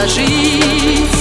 зажить.